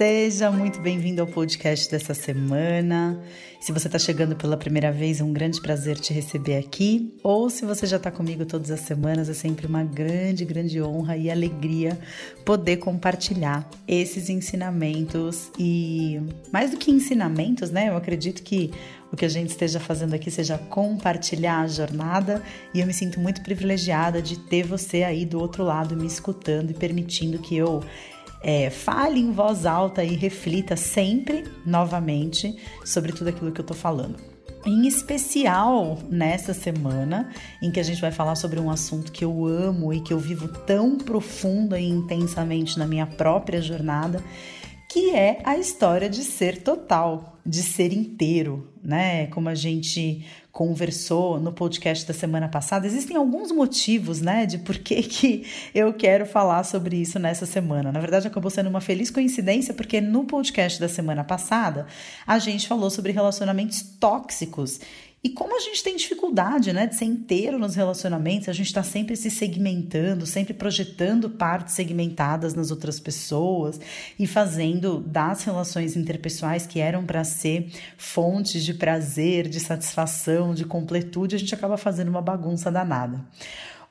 Seja muito bem-vindo ao podcast dessa semana. Se você está chegando pela primeira vez, é um grande prazer te receber aqui. Ou se você já está comigo todas as semanas, é sempre uma grande, grande honra e alegria poder compartilhar esses ensinamentos. E mais do que ensinamentos, né? Eu acredito que o que a gente esteja fazendo aqui seja compartilhar a jornada e eu me sinto muito privilegiada de ter você aí do outro lado me escutando e permitindo que eu é, fale em voz alta e reflita sempre, novamente, sobre tudo aquilo que eu tô falando. Em especial nessa semana, em que a gente vai falar sobre um assunto que eu amo e que eu vivo tão profunda e intensamente na minha própria jornada, que é a história de ser total, de ser inteiro, né? Como a gente conversou no podcast da semana passada, existem alguns motivos, né, de por que, que eu quero falar sobre isso nessa semana. Na verdade, acabou sendo uma feliz coincidência, porque no podcast da semana passada a gente falou sobre relacionamentos tóxicos e como a gente tem dificuldade né, de ser inteiro nos relacionamentos, a gente está sempre se segmentando, sempre projetando partes segmentadas nas outras pessoas e fazendo das relações interpessoais que eram para ser fontes de prazer, de satisfação, de completude, a gente acaba fazendo uma bagunça danada.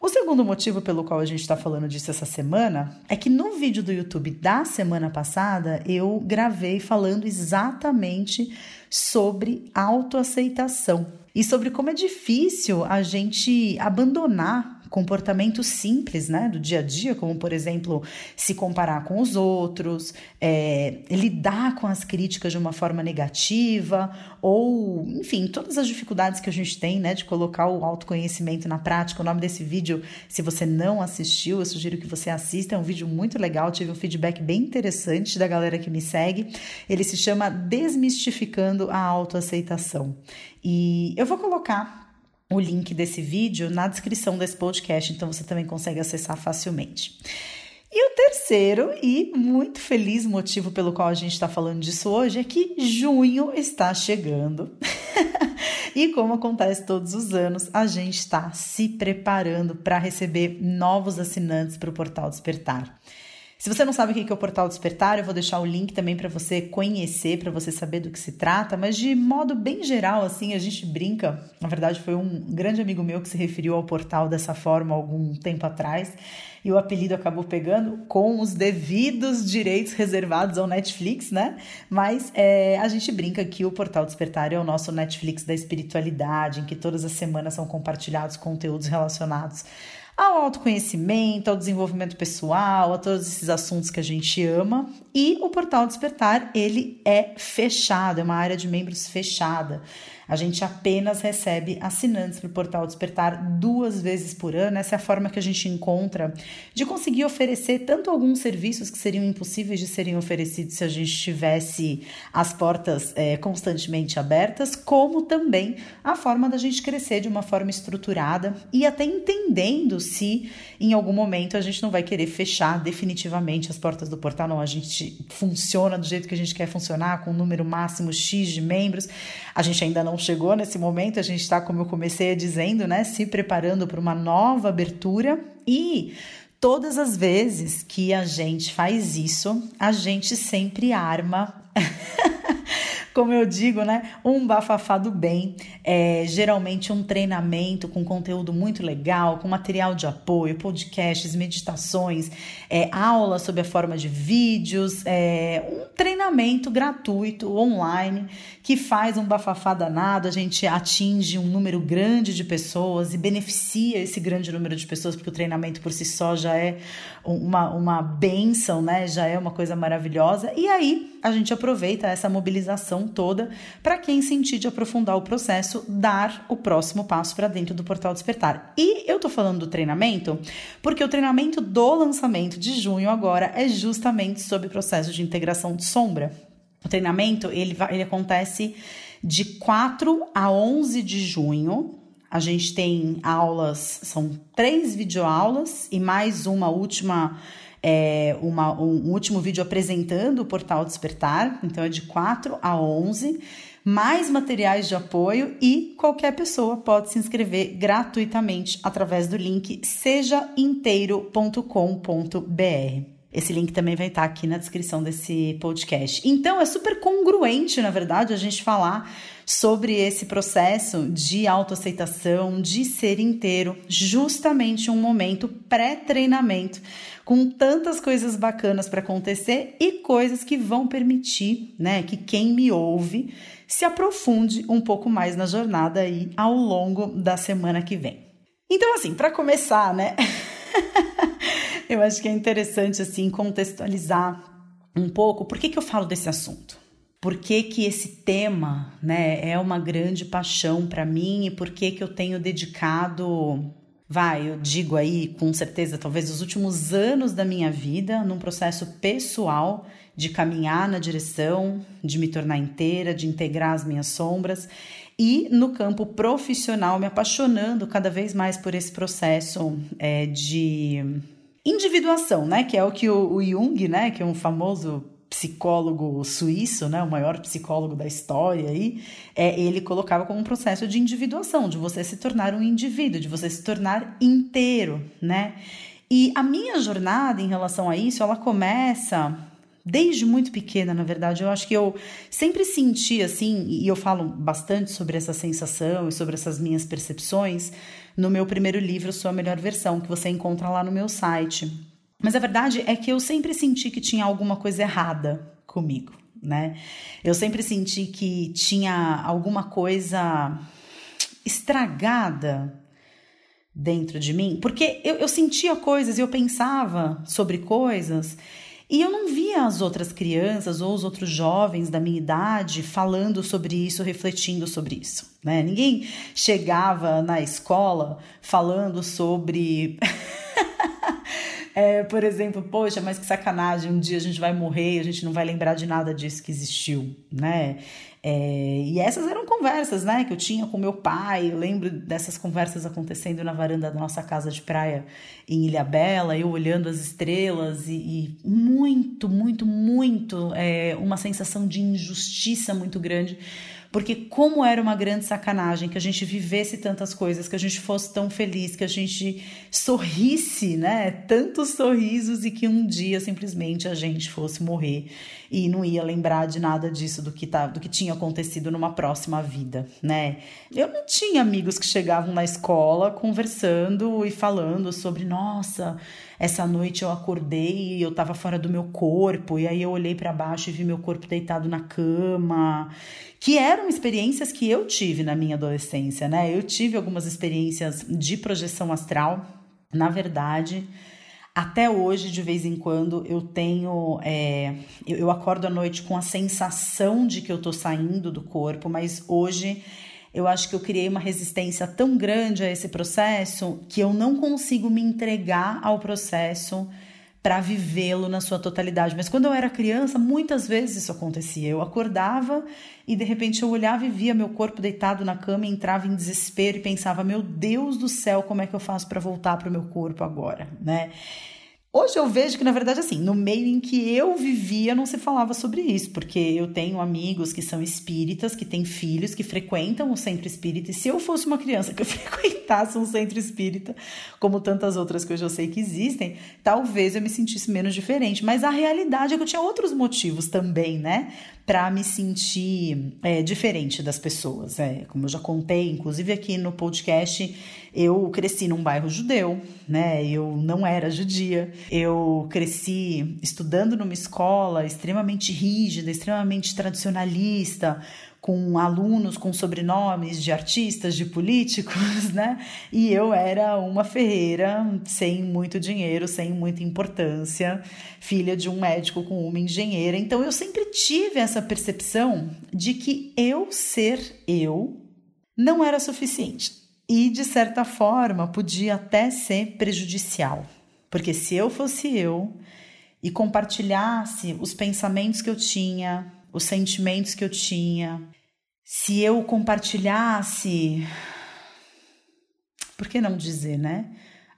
O segundo motivo pelo qual a gente está falando disso essa semana é que no vídeo do YouTube da semana passada eu gravei falando exatamente sobre autoaceitação e sobre como é difícil a gente abandonar comportamentos simples, né, do dia a dia, como por exemplo se comparar com os outros, é, lidar com as críticas de uma forma negativa, ou enfim, todas as dificuldades que a gente tem, né, de colocar o autoconhecimento na prática. O nome desse vídeo, se você não assistiu, eu sugiro que você assista. É um vídeo muito legal, tive um feedback bem interessante da galera que me segue. Ele se chama Desmistificando a Autoaceitação. E eu vou colocar o link desse vídeo na descrição desse podcast, então você também consegue acessar facilmente. E o terceiro e muito feliz motivo pelo qual a gente está falando disso hoje é que junho está chegando. e como acontece todos os anos, a gente está se preparando para receber novos assinantes para o Portal Despertar. Se você não sabe o que é o Portal Despertar, eu vou deixar o link também para você conhecer, para você saber do que se trata, mas de modo bem geral, assim, a gente brinca. Na verdade, foi um grande amigo meu que se referiu ao portal dessa forma algum tempo atrás, e o apelido acabou pegando com os devidos direitos reservados ao Netflix, né? Mas é, a gente brinca que o Portal Despertar é o nosso Netflix da espiritualidade, em que todas as semanas são compartilhados conteúdos relacionados ao autoconhecimento, ao desenvolvimento pessoal, a todos esses assuntos que a gente ama. E o Portal Despertar, ele é fechado, é uma área de membros fechada. A gente apenas recebe assinantes para o Portal Despertar duas vezes por ano. Essa é a forma que a gente encontra de conseguir oferecer tanto alguns serviços que seriam impossíveis de serem oferecidos se a gente tivesse as portas é, constantemente abertas, como também a forma da gente crescer de uma forma estruturada e até entendendo se em algum momento a gente não vai querer fechar definitivamente as portas do portal, não. A gente funciona do jeito que a gente quer funcionar, com um número máximo X de membros. A gente ainda não chegou nesse momento, a gente está, como eu comecei dizendo, né, se preparando para uma nova abertura. E todas as vezes que a gente faz isso, a gente sempre arma como eu digo, né? Um bafafá do bem, é, geralmente um treinamento com conteúdo muito legal, com material de apoio, podcasts, meditações, é, aulas sob a forma de vídeos, é, um treinamento gratuito online que faz um bafafá danado, a gente atinge um número grande de pessoas e beneficia esse grande número de pessoas, porque o treinamento por si só já é uma, uma benção, né? Já é uma coisa maravilhosa. E aí a gente aproveita essa mobilização toda para quem sentir de aprofundar o processo, dar o próximo passo para dentro do Portal Despertar. E eu tô falando do treinamento porque o treinamento do lançamento de junho agora é justamente sobre o processo de integração de sombra. O treinamento ele, ele acontece de 4 a 11 de junho, a gente tem aulas, são três videoaulas e mais uma última, é, uma, um último vídeo apresentando o Portal Despertar. Então é de 4 a 11, mais materiais de apoio e qualquer pessoa pode se inscrever gratuitamente através do link sejainteiro.com.br. Esse link também vai estar aqui na descrição desse podcast. Então, é super congruente, na verdade, a gente falar sobre esse processo de autoaceitação, de ser inteiro, justamente um momento pré-treinamento, com tantas coisas bacanas para acontecer e coisas que vão permitir, né, que quem me ouve se aprofunde um pouco mais na jornada aí ao longo da semana que vem. Então, assim, para começar, né? eu acho que é interessante assim contextualizar um pouco por que, que eu falo desse assunto. Por que, que esse tema né, é uma grande paixão para mim e por que, que eu tenho dedicado, vai, eu digo aí com certeza, talvez os últimos anos da minha vida num processo pessoal de caminhar na direção de me tornar inteira, de integrar as minhas sombras e no campo profissional me apaixonando cada vez mais por esse processo é, de individuação, né? Que é o que o, o Jung, né? Que é um famoso psicólogo suíço, né, o maior psicólogo da história aí, é, ele colocava como um processo de individuação, de você se tornar um indivíduo, de você se tornar inteiro, né? E a minha jornada em relação a isso, ela começa desde muito pequena, na verdade. Eu acho que eu sempre senti assim, e eu falo bastante sobre essa sensação e sobre essas minhas percepções no meu primeiro livro, Sua Melhor Versão, que você encontra lá no meu site. Mas a verdade é que eu sempre senti que tinha alguma coisa errada comigo, né? Eu sempre senti que tinha alguma coisa estragada dentro de mim, porque eu, eu sentia coisas e eu pensava sobre coisas e eu não via as outras crianças ou os outros jovens da minha idade falando sobre isso, refletindo sobre isso. Né? Ninguém chegava na escola falando sobre. é, por exemplo, poxa, mas que sacanagem, um dia a gente vai morrer e a gente não vai lembrar de nada disso que existiu, né? É, e essas eram conversas, né, que eu tinha com meu pai. Eu lembro dessas conversas acontecendo na varanda da nossa casa de praia em Ilha Bela, eu olhando as estrelas e, e muito, muito, muito é, uma sensação de injustiça muito grande porque como era uma grande sacanagem que a gente vivesse tantas coisas, que a gente fosse tão feliz, que a gente sorrisse, né? Tantos sorrisos e que um dia simplesmente a gente fosse morrer e não ia lembrar de nada disso do que tá, do que tinha acontecido numa próxima vida, né? Eu não tinha amigos que chegavam na escola conversando e falando sobre, nossa, essa noite eu acordei e eu tava fora do meu corpo, e aí eu olhei para baixo e vi meu corpo deitado na cama que eram experiências que eu tive na minha adolescência, né? Eu tive algumas experiências de projeção astral. Na verdade, até hoje, de vez em quando, eu tenho. É, eu, acordo à noite com a sensação de que eu tô saindo do corpo, mas hoje eu acho que eu criei uma resistência tão grande a esse processo que eu não consigo me entregar ao processo para vivê-lo na sua totalidade. Mas quando eu era criança, muitas vezes isso acontecia. Eu acordava e de repente eu olhava e via meu corpo deitado na cama, e entrava em desespero e pensava: "Meu Deus do céu, como é que eu faço para voltar para o meu corpo agora?", né? Hoje eu vejo que, na verdade, assim, no meio em que eu vivia, não se falava sobre isso, porque eu tenho amigos que são espíritas, que têm filhos, que frequentam o centro espírita, e se eu fosse uma criança que frequentasse um centro espírita, como tantas outras que eu já sei que existem, talvez eu me sentisse menos diferente. Mas a realidade é que eu tinha outros motivos também, né? para me sentir é, diferente das pessoas. É, como eu já contei, inclusive aqui no podcast, eu cresci num bairro judeu, né? Eu não era judia. Eu cresci estudando numa escola extremamente rígida, extremamente tradicionalista, com alunos com sobrenomes de artistas, de políticos, né? E eu era uma ferreira sem muito dinheiro, sem muita importância, filha de um médico com uma engenheira. Então eu sempre tive essa percepção de que eu ser eu não era suficiente. E de certa forma podia até ser prejudicial. Porque se eu fosse eu e compartilhasse os pensamentos que eu tinha, os sentimentos que eu tinha, se eu compartilhasse, por que não dizer, né?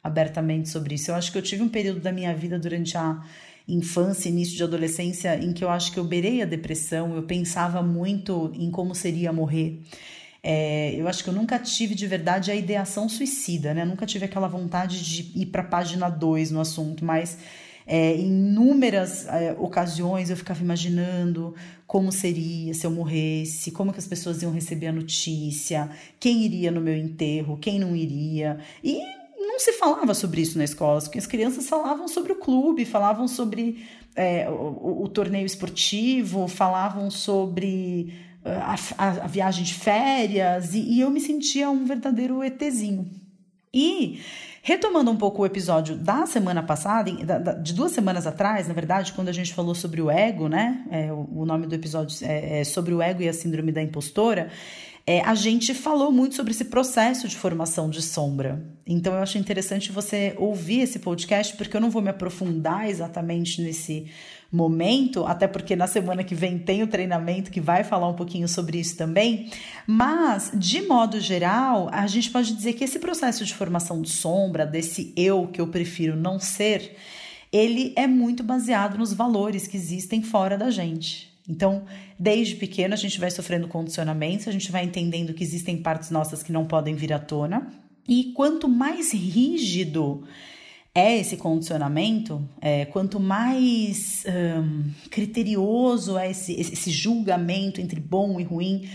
Abertamente sobre isso. Eu acho que eu tive um período da minha vida durante a infância, início de adolescência, em que eu acho que eu beirei a depressão, eu pensava muito em como seria morrer. É, eu acho que eu nunca tive de verdade a ideação suicida, né? Eu nunca tive aquela vontade de ir para a página 2 no assunto, mas É, em inúmeras é, ocasiões eu ficava imaginando como seria se eu morresse, como que as pessoas iam receber a notícia, quem iria no meu enterro, quem não iria. E não se falava sobre isso na escola, porque as crianças falavam sobre o clube, falavam sobre é, o, o, torneio esportivo, falavam sobre a, a, a viagem de férias, e, e, eu me sentia um verdadeiro ETzinho. E retomando um pouco o episódio da semana passada, de duas semanas atrás, na verdade, quando a gente falou sobre o ego, né? É, o, nome do episódio é, é sobre o ego e a síndrome da impostora é, a gente falou muito sobre esse processo de formação de sombra. Então eu acho interessante você ouvir esse podcast, porque eu não vou me aprofundar exatamente nesse momento, até porque na semana que vem tem o treinamento que vai falar um pouquinho sobre isso também. Mas, de modo geral, a gente pode dizer que esse processo de formação de sombra, desse eu que eu prefiro não ser, ele é muito baseado nos valores que existem fora da gente. Então, desde pequeno, a gente vai sofrendo condicionamentos, a gente vai entendendo que existem partes nossas que não podem vir à tona. E quanto mais rígido é esse condicionamento, é, quanto mais um, criterioso é esse, esse julgamento entre bom e ruim,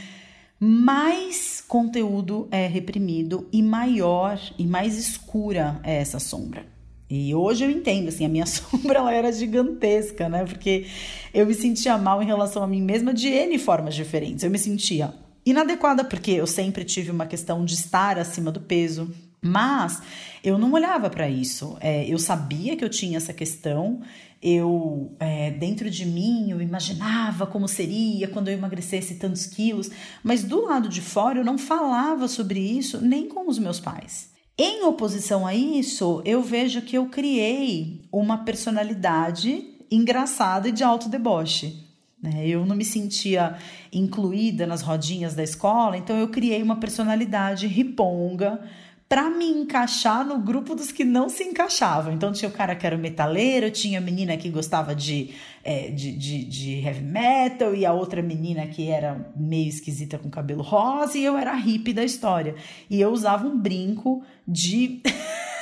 mais conteúdo é reprimido e maior e mais escura é essa sombra. E hoje eu entendo, assim, a minha sombra ela era gigantesca, né? Porque eu me sentia mal em relação a mim mesma de N formas diferentes. Eu me sentia inadequada, porque eu sempre tive uma questão de estar acima do peso, mas eu não olhava para isso. É, eu sabia que eu tinha essa questão, eu, é, dentro de mim, eu imaginava como seria quando eu emagrecesse tantos quilos, mas do lado de fora eu não falava sobre isso nem com os meus pais. Em oposição a isso, eu vejo que eu criei uma personalidade engraçada e de alto deboche. Né? Eu não me sentia incluída nas rodinhas da escola, então eu criei uma personalidade riponga para me encaixar no grupo dos que não se encaixavam. Então tinha o cara que era metaleiro, tinha a menina que gostava de, é, de, de, de, heavy metal, e a outra menina que era meio esquisita com cabelo rosa, e eu era hippie da história. E eu usava um brinco de.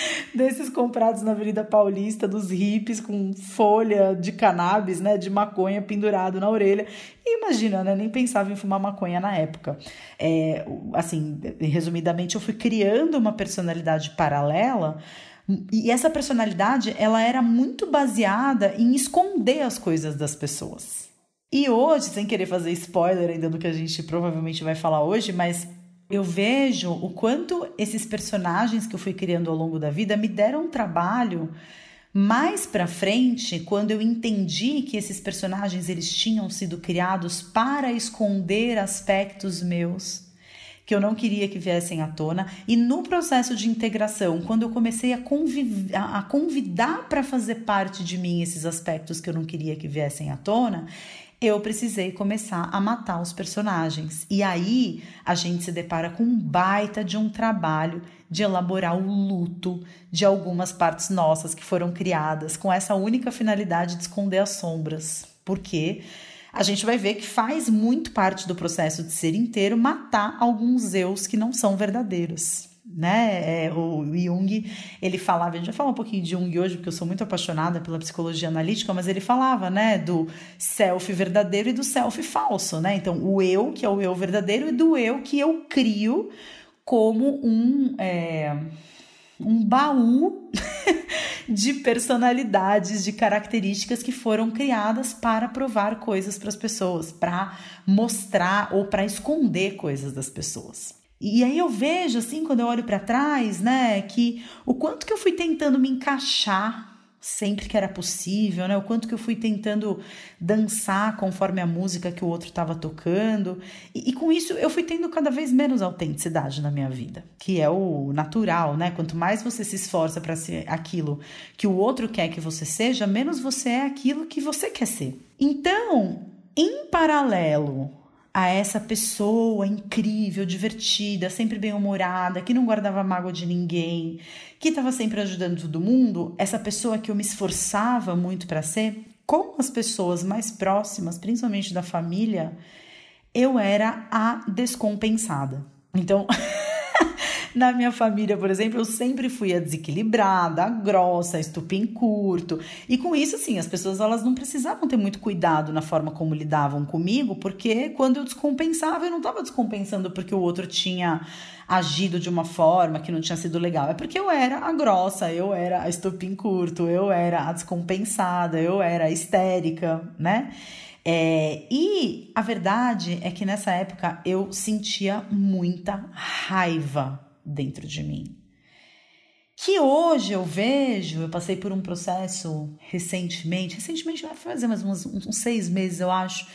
desses comprados na Avenida Paulista, dos hippies com folha de cannabis, né, de maconha pendurado na orelha. E imagina, né, nem pensava em fumar maconha na época. É, assim, resumidamente, eu fui criando uma personalidade paralela e essa personalidade, ela era muito baseada em esconder as coisas das pessoas. E hoje, sem querer fazer spoiler ainda do que a gente provavelmente vai falar hoje, mas eu vejo o quanto esses personagens que eu fui criando ao longo da vida me deram um trabalho mais para frente, quando eu entendi que esses personagens eles tinham sido criados para esconder aspectos meus que eu não queria que viessem à tona, e no processo de integração, quando eu comecei a, a convidar para fazer parte de mim esses aspectos que eu não queria que viessem à tona, eu precisei começar a matar os personagens. E aí a gente se depara com um baita de um trabalho de elaborar o luto de algumas partes nossas que foram criadas com essa única finalidade de esconder as sombras. Porque a gente vai ver que faz muito parte do processo de ser inteiro matar alguns eus que não são verdadeiros né? É, o Jung, ele falava, a gente vai falar um pouquinho de Jung hoje, porque eu sou muito apaixonada pela psicologia analítica, mas ele falava, né, do self verdadeiro e do self falso, né? Então, o eu, que é o eu verdadeiro, e do eu que eu crio como um. É, um baú de personalidades, de características que foram criadas para provar coisas para as pessoas, para mostrar ou para esconder coisas das pessoas. E aí eu vejo, assim, quando eu olho para trás, né, que o quanto que eu fui tentando me encaixar sempre que era possível, né? O quanto que eu fui tentando dançar conforme a música que o outro estava tocando. E, e, com isso eu fui tendo cada vez menos autenticidade na minha vida, que é o natural, né? Quanto mais você se esforça para ser aquilo que o outro quer que você seja, menos você é aquilo que você quer ser. Então, em paralelo a essa pessoa incrível, divertida, sempre bem-humorada, que não guardava mágoa de ninguém, que estava sempre ajudando todo mundo, essa pessoa que eu me esforçava muito para ser, com as pessoas mais próximas, principalmente da família, eu era a descompensada. Então, Na minha família, por exemplo, eu sempre fui a desequilibrada, a grossa, a estupim curto. E com isso, assim, as pessoas elas não precisavam ter muito cuidado na forma como lidavam comigo, porque quando eu descompensava, eu não estava descompensando porque o outro tinha agido de uma forma que não tinha sido legal. É porque eu era a grossa, eu era a estupim curto, eu era a descompensada, eu era a histérica, né? É, e a verdade é que nessa época eu sentia muita raiva dentro de mim. Que hoje eu vejo, eu passei por um processo recentemente, recentemente vai fazer mais uns, uns seis meses, eu acho,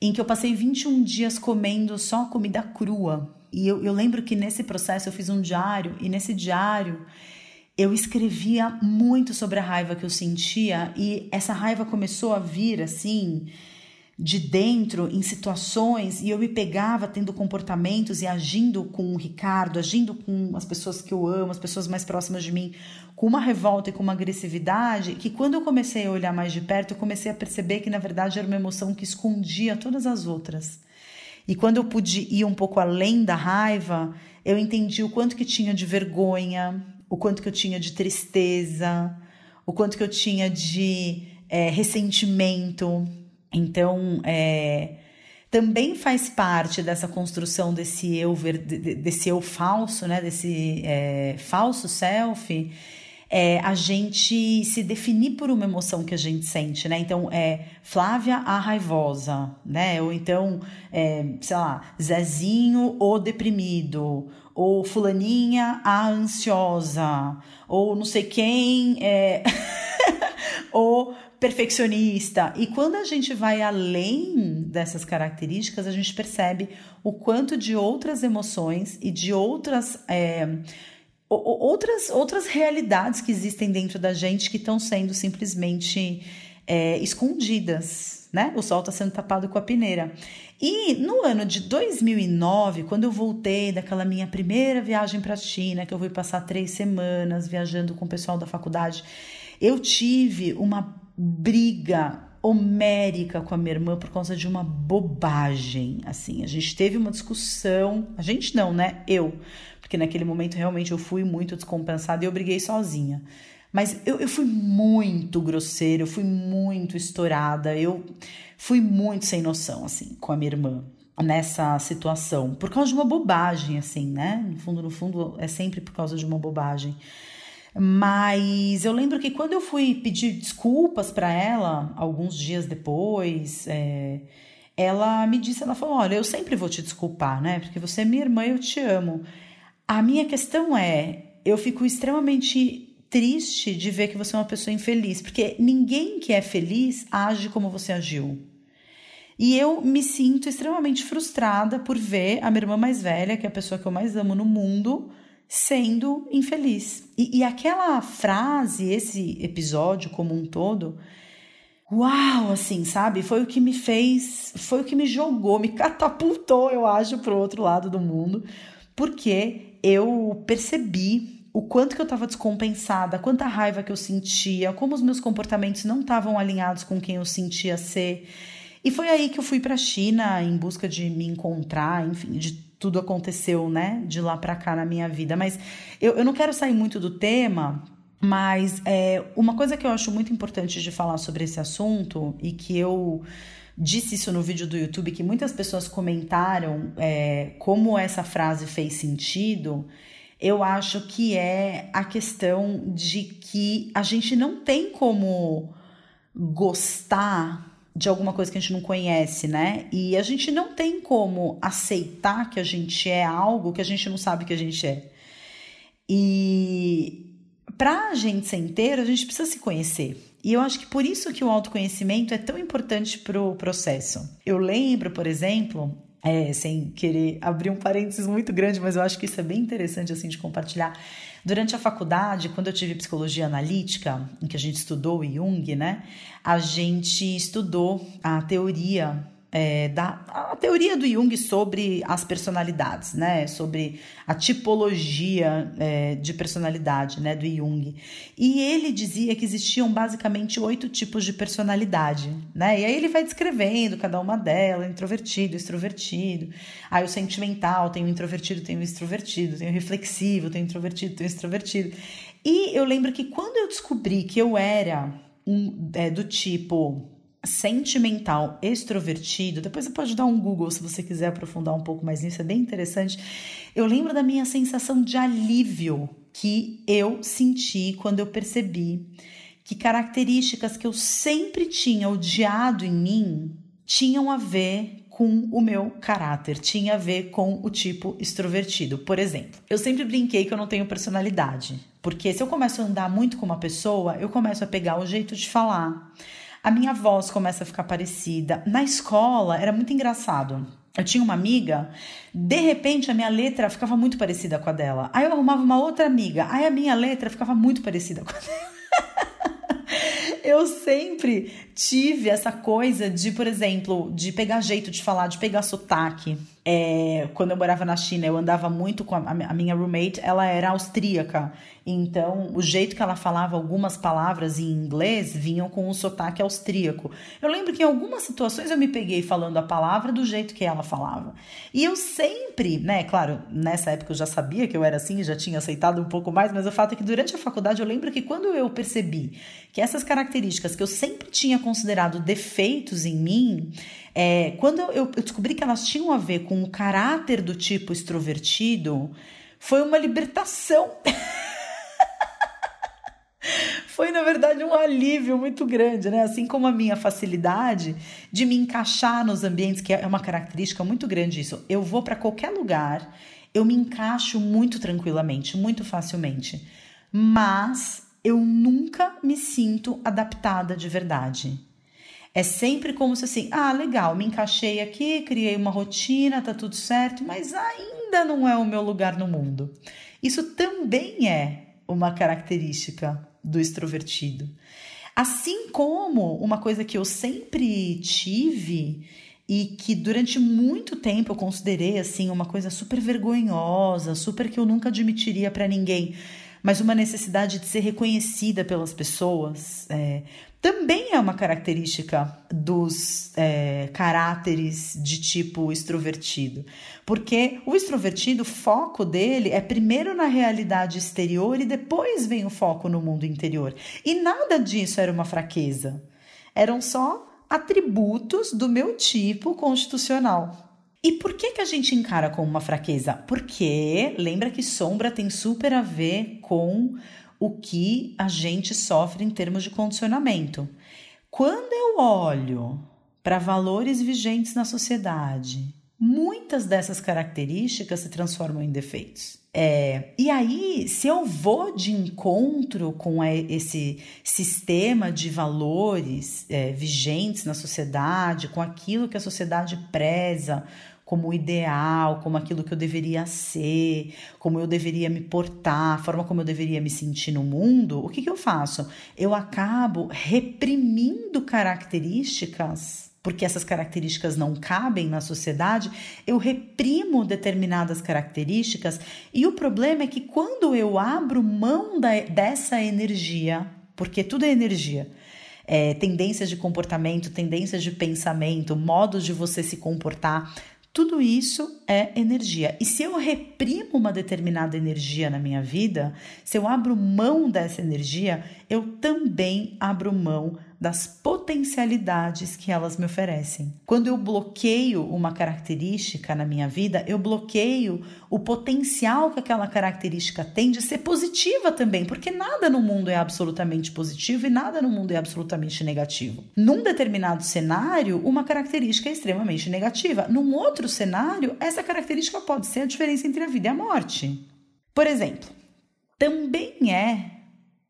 em que eu passei 21 dias comendo só comida crua. E eu, eu lembro que nesse processo eu fiz um diário, e nesse diário eu escrevia muito sobre a raiva que eu sentia, e essa raiva começou a vir assim de dentro em situações e eu me pegava tendo comportamentos e agindo com o Ricardo, agindo com as pessoas que eu amo, as pessoas mais próximas de mim, com uma revolta e com uma agressividade, que quando eu comecei a olhar mais de perto, eu comecei a perceber que na verdade era uma emoção que escondia todas as outras. E quando eu pude ir um pouco além da raiva, eu entendi o quanto que tinha de vergonha, o quanto que eu tinha de tristeza, o quanto que eu tinha de é, ressentimento, então, é, também faz parte dessa construção desse eu, desse eu falso, né? desse é, falso self, é, a gente se definir por uma emoção que a gente sente, né? Então, é Flávia a raivosa, né? Ou então, é, sei lá, Zezinho o deprimido, ou Fulaninha a ansiosa, ou não sei quem, é... ou perfeccionista. E quando a gente vai além dessas características, a gente percebe o quanto de outras emoções e de outras. É, outras, outras realidades que existem dentro da gente que estão sendo simplesmente é, escondidas, né? O sol está sendo tapado com a peneira. E no ano de 2009, quando eu voltei daquela minha primeira viagem para a China, que eu fui passar três semanas viajando com o pessoal da faculdade, eu tive uma briga homérica com a minha irmã por causa de uma bobagem. Assim, a gente teve uma discussão, a gente não, né? Eu, porque naquele momento realmente eu fui muito descompensada e eu briguei sozinha. Mas eu, eu fui muito grosseira, eu fui muito estourada, eu fui muito sem noção, assim, com a minha irmã nessa situação, por causa de uma bobagem, assim, né? No fundo, no fundo, é sempre por causa de uma bobagem. Mas eu lembro que quando eu fui pedir desculpas para ela, alguns dias depois, é, ela me disse, ela falou, olha, eu sempre vou te desculpar, né? Porque você é minha irmã e eu te amo. A minha questão é, eu fico extremamente triste de ver que você é uma pessoa infeliz, porque ninguém que é feliz age como você agiu. E eu me sinto extremamente frustrada por ver a minha irmã mais velha, que é a pessoa que eu mais amo no mundo, sendo infeliz. E, e aquela frase, esse episódio como um todo, uau, assim, sabe? Foi o que me fez, foi o que me jogou, me catapultou, eu acho, para o outro lado do mundo, porque eu percebi o quanto que eu estava descompensada, quanta raiva que eu sentia, como os meus comportamentos não estavam alinhados com quem eu sentia ser. E foi aí que eu fui para a China em busca de me encontrar, enfim, de tudo aconteceu, né, de lá para cá na minha vida. Mas eu, eu não quero sair muito do tema, mas é, uma coisa que eu acho muito importante de falar sobre esse assunto e que eu disse isso no vídeo do YouTube, que muitas pessoas comentaram é, como essa frase fez sentido. Eu acho que é a questão de que a gente não tem como gostar de alguma coisa que a gente não conhece, né? E a gente não tem como aceitar que a gente é algo que a gente não sabe que a gente é. E para a gente ser inteiro, a gente precisa se conhecer. E eu acho que por isso que o autoconhecimento é tão importante para o processo. Eu lembro, por exemplo, é, sem querer abrir um parênteses muito grande, mas eu acho que isso é bem interessante assim de compartilhar. Durante a faculdade, quando eu tive psicologia analítica, em que a gente estudou Jung, né? A gente estudou a teoria é, da a teoria do Jung sobre as personalidades, né? Sobre a tipologia é, de personalidade, né? Do Jung. E ele dizia que existiam basicamente oito tipos de personalidade, né? E aí ele vai descrevendo cada uma delas: introvertido, extrovertido. Aí o sentimental tem o introvertido, tem o extrovertido, tem o reflexivo, tem o introvertido, tem o extrovertido. E eu lembro que quando eu descobri que eu era um, é, do tipo sentimental extrovertido, depois você pode dar um Google se você quiser aprofundar um pouco mais nisso, é bem interessante. Eu lembro da minha sensação de alívio que eu senti quando eu percebi que características que eu sempre tinha odiado em mim tinham a ver com o meu caráter, tinha a ver com o tipo extrovertido. Por exemplo, eu sempre brinquei que eu não tenho personalidade, porque se eu começo a andar muito com uma pessoa, eu começo a pegar o jeito de falar a minha voz começa a ficar parecida. Na escola era muito engraçado. Eu tinha uma amiga, de repente a minha letra ficava muito parecida com a dela. Aí eu arrumava uma outra amiga, aí a minha letra ficava muito parecida com a dela. eu sempre tive essa coisa de, por exemplo, de pegar jeito de falar, de pegar sotaque. É, quando eu morava na China, eu andava muito com a, a minha roommate, ela era austríaca. Então, o jeito que ela falava algumas palavras em inglês vinham com um sotaque austríaco. Eu lembro que em algumas situações eu me peguei falando a palavra do jeito que ela falava. E eu sempre, né, claro, nessa época eu já sabia que eu era assim, já tinha aceitado um pouco mais, mas o fato é que durante a faculdade eu lembro que quando eu percebi que essas características que eu sempre tinha considerado defeitos em mim, é, quando eu, descobri que elas tinham a ver com o caráter do tipo extrovertido, foi uma libertação. foi na verdade um alívio muito grande, né? Assim como a minha facilidade de me encaixar nos ambientes, que é uma característica muito grande isso. Eu vou para qualquer lugar, eu me encaixo muito tranquilamente, muito facilmente. Mas eu nunca me sinto adaptada de verdade. É sempre como se assim, ah, legal, me encaixei aqui, criei uma rotina, tá tudo certo, mas ainda não é o meu lugar no mundo. Isso também é uma característica do extrovertido. Assim como uma coisa que eu sempre tive e que durante muito tempo eu considerei assim uma coisa super vergonhosa, super que eu nunca admitiria para ninguém, mas uma necessidade de ser reconhecida pelas pessoas, é, também é uma característica dos é, caráteres de tipo extrovertido. Porque o extrovertido, o foco dele é primeiro na realidade exterior e depois vem o foco no mundo interior. E nada disso era uma fraqueza. Eram só atributos do meu tipo constitucional. E por que, que a gente encara como uma fraqueza? Porque lembra que sombra tem super a ver com o que a gente sofre em termos de condicionamento. Quando eu olho para valores vigentes na sociedade, muitas dessas características se transformam em defeitos. É, e aí, se eu vou de encontro com esse sistema de valores é, vigentes na sociedade, com aquilo que a sociedade preza, como ideal, como aquilo que eu deveria ser, como eu deveria me portar, a forma como eu deveria me sentir no mundo, o que, que eu faço? Eu acabo reprimindo características porque essas características não cabem na sociedade, eu reprimo determinadas características e o problema é que quando eu abro mão da, dessa energia, porque tudo é energia, é, tendências de comportamento, tendências de pensamento, modos de você se comportar, tudo isso é energia. E se eu reprimo uma determinada energia na minha vida, se eu abro mão dessa energia, eu também abro mão das potencialidades que elas me oferecem. Quando eu bloqueio uma característica na minha vida, eu bloqueio o potencial que aquela característica tem de ser positiva também, porque nada no mundo é absolutamente positivo e nada no mundo é absolutamente negativo. Num determinado cenário, uma característica é extremamente negativa. Num outro cenário, essa característica pode ser a diferença entre a vida e a morte. Por exemplo, também é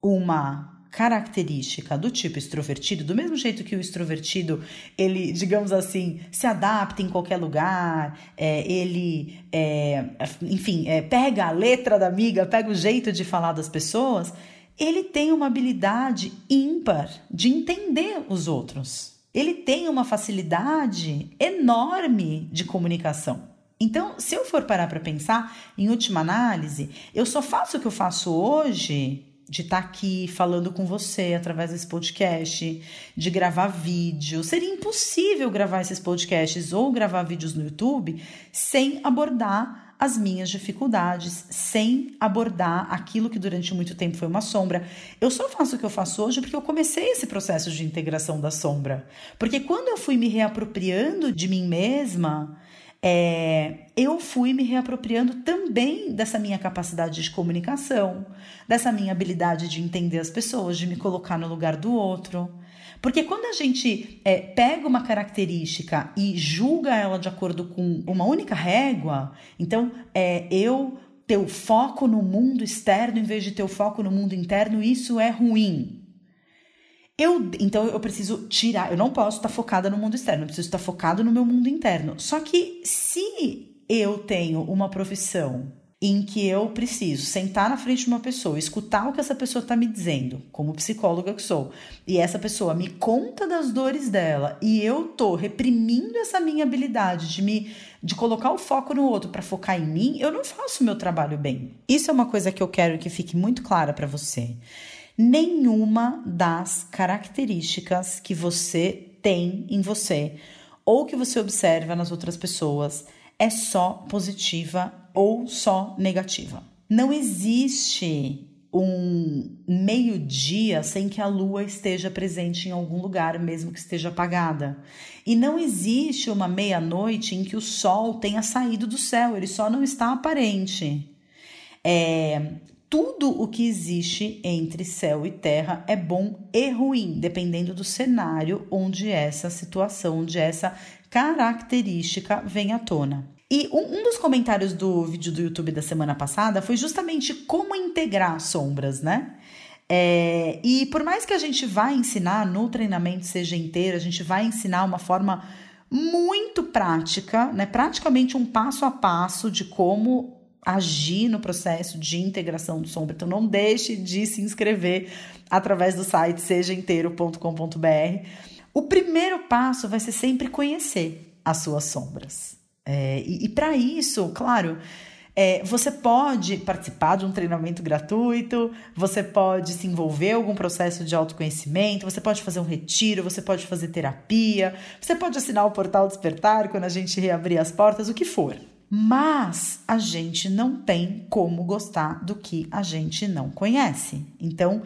uma característica do tipo extrovertido, do mesmo jeito que o extrovertido, ele, digamos assim, se adapta em qualquer lugar, é, ele, é, enfim, é, pega a letra da amiga, pega o jeito de falar das pessoas, ele tem uma habilidade ímpar de entender os outros. ele tem uma facilidade enorme de comunicação. Então, se eu for parar para pensar, em última análise, eu só faço o que eu faço hoje de estar tá aqui falando com você através desse podcast, de gravar vídeo. Seria impossível gravar esses podcasts ou gravar vídeos no YouTube sem abordar as minhas dificuldades, sem abordar aquilo que durante muito tempo foi uma sombra. Eu só faço o que eu faço hoje porque eu comecei esse processo de integração da sombra. Porque quando eu fui me reapropriando de mim mesma, é, eu fui me reapropriando também dessa minha capacidade de comunicação, dessa minha habilidade de entender as pessoas, de me colocar no lugar do outro. Porque quando a gente é, pega uma característica e julga ela de acordo com uma única régua, então é, eu ter o foco no mundo externo em vez de ter o foco no mundo interno, isso é ruim. Eu, então eu preciso tirar, eu não posso estar focada no mundo externo, eu preciso estar focado no meu mundo interno. Só que se eu tenho uma profissão em que eu preciso sentar na frente de uma pessoa, escutar o que essa pessoa está me dizendo, como psicóloga que sou, e essa pessoa me conta das dores dela, e eu tô reprimindo essa minha habilidade de me de colocar o foco no outro para focar em mim, eu não faço o meu trabalho bem. Isso é uma coisa que eu quero que fique muito clara para você nenhuma das características que você tem em você ou que você observa nas outras pessoas é só positiva ou só negativa. Não existe um meio-dia sem que a lua esteja presente em algum lugar, mesmo que esteja apagada. E não existe uma meia-noite em que o sol tenha saído do céu, ele só não está aparente. É, tudo o que existe entre céu e terra é bom e ruim, dependendo do cenário onde essa situação, onde essa característica vem à tona. E um, um, dos comentários do vídeo do YouTube da semana passada foi justamente como integrar sombras, né? É, e por mais que a gente vá ensinar no treinamento seja inteiro, a gente vai ensinar uma forma muito prática, né? Praticamente um passo a passo de como agir no processo de integração do sombra. Então não deixe de se inscrever através do site sejainteiro.com.br. O primeiro passo vai ser sempre conhecer as suas sombras. É, e, e para isso, claro, é, você pode participar de um treinamento gratuito, você pode se envolver em algum processo de autoconhecimento, você pode fazer um retiro, você pode fazer terapia, você pode assinar o portal Despertar quando a gente reabrir as portas, o que for. Mas a gente não tem como gostar do que a gente não conhece. Então,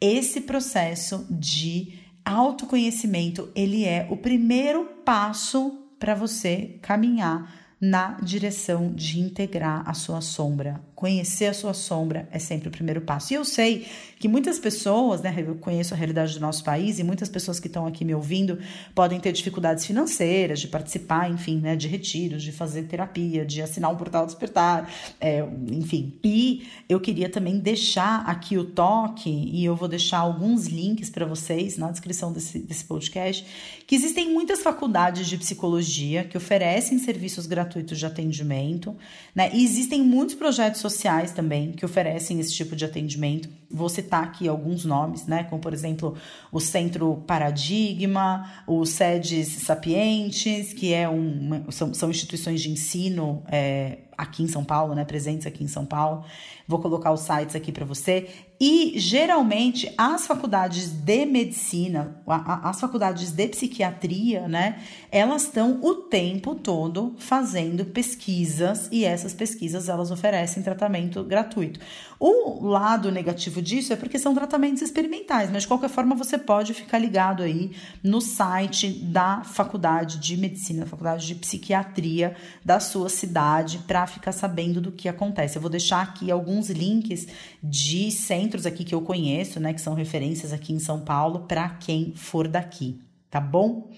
esse processo de autoconhecimento, ele é o primeiro passo para você caminhar na direção de integrar a sua sombra. Conhecer a sua sombra é sempre o primeiro passo. E eu sei que muitas pessoas, né, eu conheço a realidade do nosso país e muitas pessoas que estão aqui me ouvindo podem ter dificuldades financeiras de participar, enfim, né, de retiros, de fazer terapia, de assinar um portal despertar, é, enfim. E eu queria também deixar aqui o toque e eu vou deixar alguns links para vocês na descrição desse, desse podcast, que existem muitas faculdades de psicologia que oferecem serviços gratuitos de atendimento, né? E existem muitos projetos sociais também que oferecem esse tipo de atendimento. Vou citar aqui alguns nomes, né? Como, por exemplo, o Centro Paradigma, o SEDES Sapientes, que é um, são, são instituições de ensino é, aqui em São Paulo, né? Presentes aqui em São Paulo. Vou colocar os sites aqui para você. E geralmente as faculdades de medicina, as faculdades de psiquiatria, né, elas estão o tempo todo fazendo pesquisas e essas pesquisas elas oferecem tratamento gratuito. O lado negativo disso é porque são tratamentos experimentais, mas de qualquer forma você pode ficar ligado aí no site da faculdade de medicina, da faculdade de psiquiatria da sua cidade para ficar sabendo do que acontece. Eu vou deixar aqui alguns links de centros centros aqui que eu conheço, né, que são referências aqui em São Paulo, para quem for daqui, tá bom?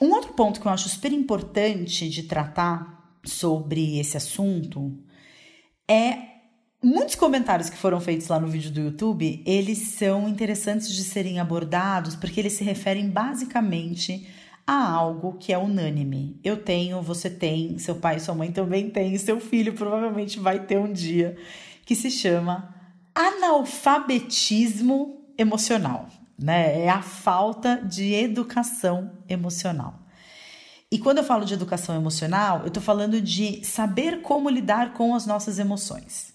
Um outro ponto que eu acho super importante de tratar sobre esse assunto é muitos comentários que foram feitos lá no vídeo do YouTube, eles são interessantes de serem abordados porque eles se referem basicamente a algo que é unânime. Eu tenho, você tem, seu pai e sua mãe também têm, seu filho provavelmente vai ter um dia, que se chama analfabetismo emocional. né? É a falta de educação emocional. E quando eu falo de educação emocional, eu estou falando de saber como lidar com as nossas emoções.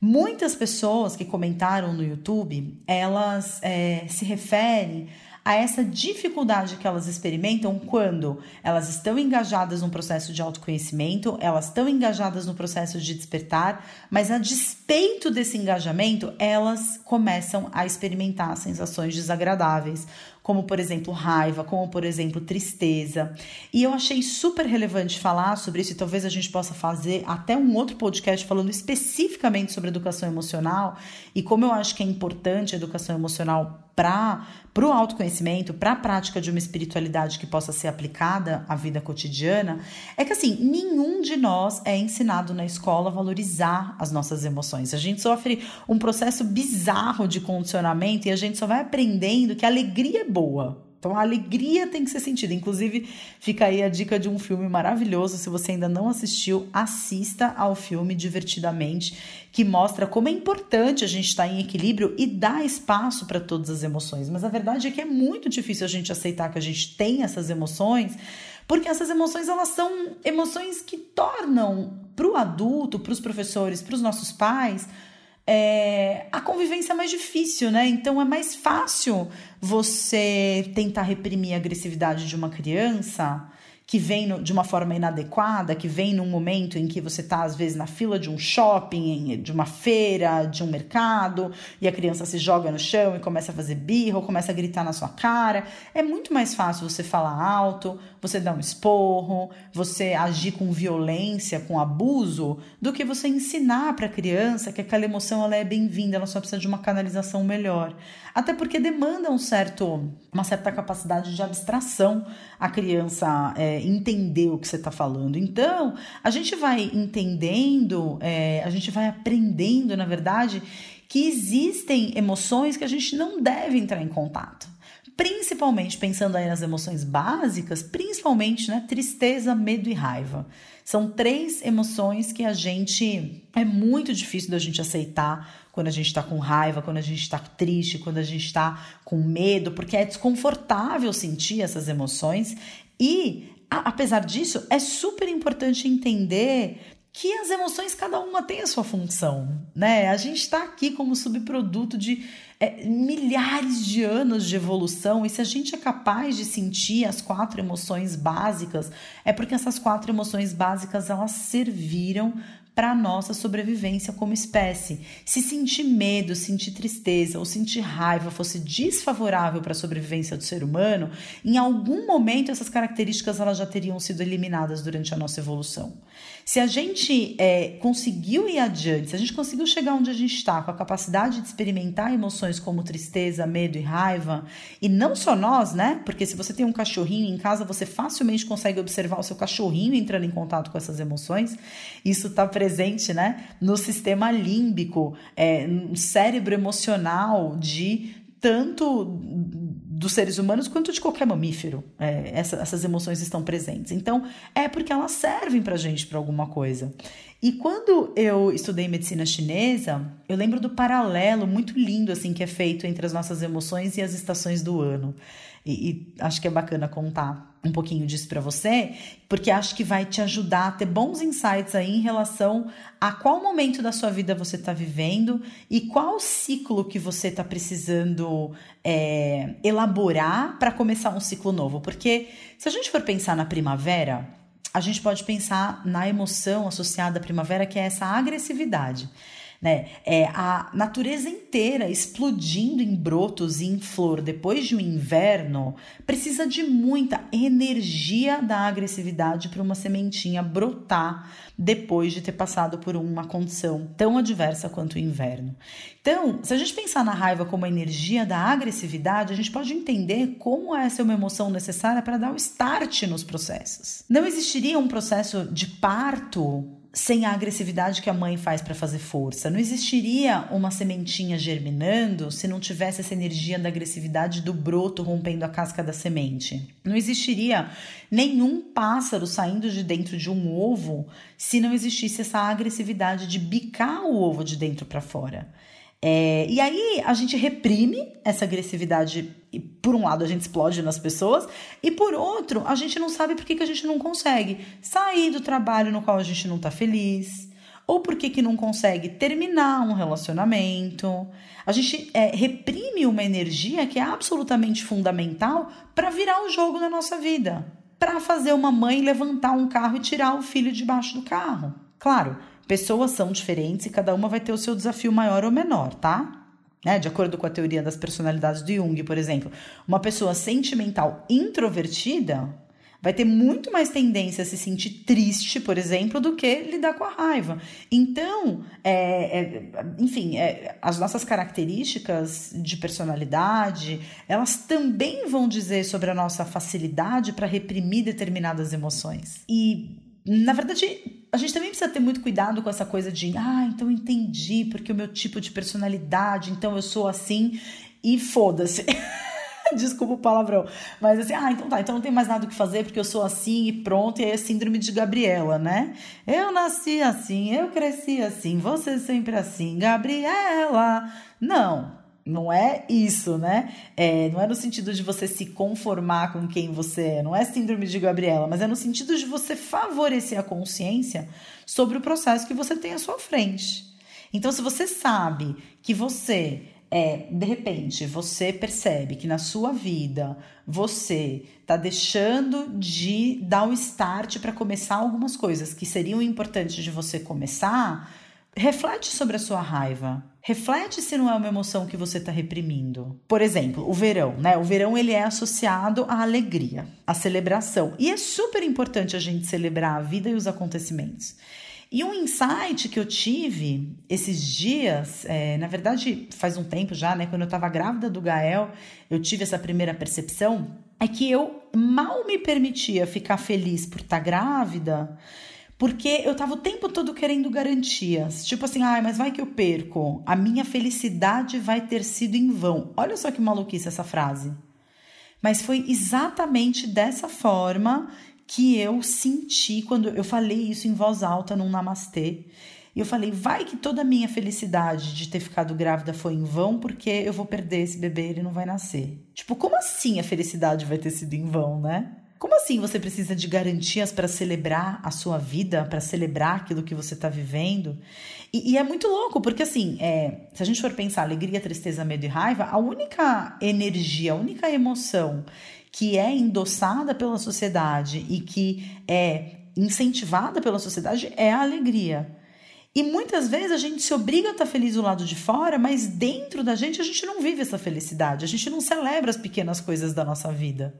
Muitas pessoas que comentaram no YouTube, elas é, se referem a essa dificuldade que elas experimentam quando elas estão engajadas no processo de autoconhecimento, elas estão engajadas no processo de despertar, mas a despeito desse engajamento, elas começam a experimentar sensações desagradáveis, como por exemplo raiva, como por exemplo tristeza. E eu achei super relevante falar sobre isso, e talvez a gente possa fazer até um outro podcast falando especificamente sobre educação emocional e como eu acho que é importante a educação emocional para o autoconhecimento, para a prática de uma espiritualidade que possa ser aplicada à vida cotidiana, é que assim, nenhum de nós é ensinado na escola a valorizar as nossas emoções. A gente sofre um processo bizarro de condicionamento e a gente só vai aprendendo que a alegria é boa. Então a alegria tem que ser sentida. Inclusive, fica aí a dica de um filme maravilhoso. Se você ainda não assistiu, assista ao filme divertidamente, que mostra como é importante a gente estar em equilíbrio e dar espaço para todas as emoções. Mas a verdade é que é muito difícil a gente aceitar que a gente tem essas emoções, porque essas emoções elas são emoções que tornam para o adulto, para os professores, para os nossos pais, é, a convivência é mais difícil, né? Então é mais fácil você tentar reprimir a agressividade de uma criança que vem no, de uma forma inadequada, que vem num momento em que você está, às vezes, na fila de um shopping, de uma feira, de um mercado, e a criança se joga no chão e começa a fazer birra ou começa a gritar na sua cara. É muito mais fácil você falar alto, você dar um esporro, você agir com violência, com abuso, do que você ensinar para a criança que aquela emoção ela é bem-vinda, ela só precisa de uma canalização melhor. Até porque demanda um certo, uma certa capacidade de abstração a criança é, entender o que você está falando. Então, a gente vai entendendo, é, a gente vai aprendendo, na verdade, que existem emoções que a gente não deve entrar em contato principalmente pensando aí nas emoções básicas, principalmente né, tristeza, medo e raiva. São três emoções que a gente é muito difícil da gente aceitar quando a gente está com raiva, quando a gente está triste, quando a gente está com medo, porque é desconfortável sentir essas emoções e apesar disso, é super importante entender que as emoções, cada uma tem a sua função, né? A gente está aqui como subproduto de é, milhares de anos de evolução, e se a gente é capaz de sentir as quatro emoções básicas, é porque essas quatro emoções básicas elas serviram para nossa sobrevivência como espécie. Se sentir medo, sentir tristeza ou sentir raiva fosse desfavorável para a sobrevivência do ser humano, em algum momento essas características elas já teriam sido eliminadas durante a nossa evolução. Se a gente é, conseguiu ir adiante, se a gente conseguiu chegar onde a gente está, com a capacidade de experimentar emoções como tristeza, medo e raiva, e não só nós, né? Porque se você tem um cachorrinho em casa, você facilmente consegue observar o seu cachorrinho entrando em contato com essas emoções. Isso está presente, né? No sistema límbico, é, no cérebro emocional de tanto dos seres humanos quanto de qualquer mamífero. É, essa, essas emoções estão presentes. Então, é porque elas servem para gente para alguma coisa. E quando eu estudei medicina chinesa, eu lembro do paralelo muito lindo assim que é feito entre as nossas emoções e as estações do ano. E, e acho que é bacana contar um pouquinho disso para você, porque acho que vai te ajudar a ter bons insights aí em relação a qual momento da sua vida você está vivendo e qual ciclo que você está precisando é, elaborar para começar um ciclo novo. Porque se a gente for pensar na primavera, a gente pode pensar na emoção associada à primavera, que é essa agressividade né? É a natureza inteira explodindo em brotos e em flor depois de um inverno precisa de muita energia da agressividade para uma sementinha brotar depois de ter passado por uma condição tão adversa quanto o inverno. Então, se a gente pensar na raiva como a energia da agressividade, a gente pode entender como essa é uma emoção necessária para dar o start nos processos. Não existiria um processo de parto sem a agressividade que a mãe faz para fazer força. Não existiria uma sementinha germinando se não tivesse essa energia da agressividade do broto rompendo a casca da semente. Não existiria nenhum pássaro saindo de dentro de um ovo se não existisse essa agressividade de bicar o ovo de dentro para fora. É, e aí a gente reprime essa agressividade. E por um lado a gente explode nas pessoas, e por outro, a gente não sabe por que, que a gente não consegue sair do trabalho no qual a gente não tá feliz, ou por que, que não consegue terminar um relacionamento. A gente é, reprime uma energia que é absolutamente fundamental para virar o jogo na nossa vida. Para fazer uma mãe levantar um carro e tirar o filho debaixo do carro. Claro, Pessoas são diferentes e cada uma vai ter o seu desafio maior ou menor, tá? Né? De acordo com a teoria das personalidades do Jung, por exemplo, uma pessoa sentimental introvertida vai ter muito mais tendência a se sentir triste, por exemplo, do que lidar com a raiva. Então, é, é, enfim, é, as nossas características de personalidade, elas também vão dizer sobre a nossa facilidade para reprimir determinadas emoções. E, na verdade, a gente também precisa ter muito cuidado com essa coisa de, ah, então entendi, porque o meu tipo de personalidade, então eu sou assim e foda-se. Desculpa o palavrão. Mas assim, ah, então tá, então não tem mais nada o que fazer porque eu sou assim e pronto. E aí é síndrome de Gabriela, né? Eu nasci assim, eu cresci assim, você sempre assim, Gabriela. Não, não é isso, né? É, não é no sentido de você se conformar com quem você é, não é síndrome de Gabriela, mas é no sentido de você favorecer a consciência sobre o processo que você tem à sua frente. Então, se você sabe que você é, de repente, você percebe que na sua vida você está deixando de dar o start para começar algumas coisas que seriam importantes de você começar, reflete sobre a sua raiva Reflete se não é uma emoção que você está reprimindo. Por exemplo, o verão, né? O verão ele é associado à alegria, à celebração. E é super importante a gente celebrar a vida e os acontecimentos. E um insight que eu tive esses dias, é, na verdade faz um tempo já, né? Quando eu estava grávida do Gael, eu tive essa primeira percepção, é que eu mal me permitia ficar feliz por estar tá grávida porque eu tava o tempo todo querendo garantias. Tipo assim, ai, mas vai que eu perco. A minha felicidade vai ter sido em vão. Olha só que maluquice essa frase. Mas foi exatamente dessa forma que eu senti quando eu falei isso em voz alta num namastê. E eu falei, vai que toda a minha felicidade de ter ficado grávida foi em vão, porque eu vou perder esse bebê ele não vai nascer. Tipo, como assim a felicidade vai ter sido em vão, né? Como assim você precisa de garantias para celebrar a sua vida, para celebrar aquilo que você está vivendo? E, e, é muito louco, porque assim, é, se a gente for pensar alegria, tristeza, medo e raiva, a única energia, a única emoção que é endossada pela sociedade e que é incentivada pela sociedade é a alegria. E muitas vezes a gente se obriga a estar feliz do lado de fora, mas dentro da gente a gente não vive essa felicidade, a gente não celebra as pequenas coisas da nossa vida.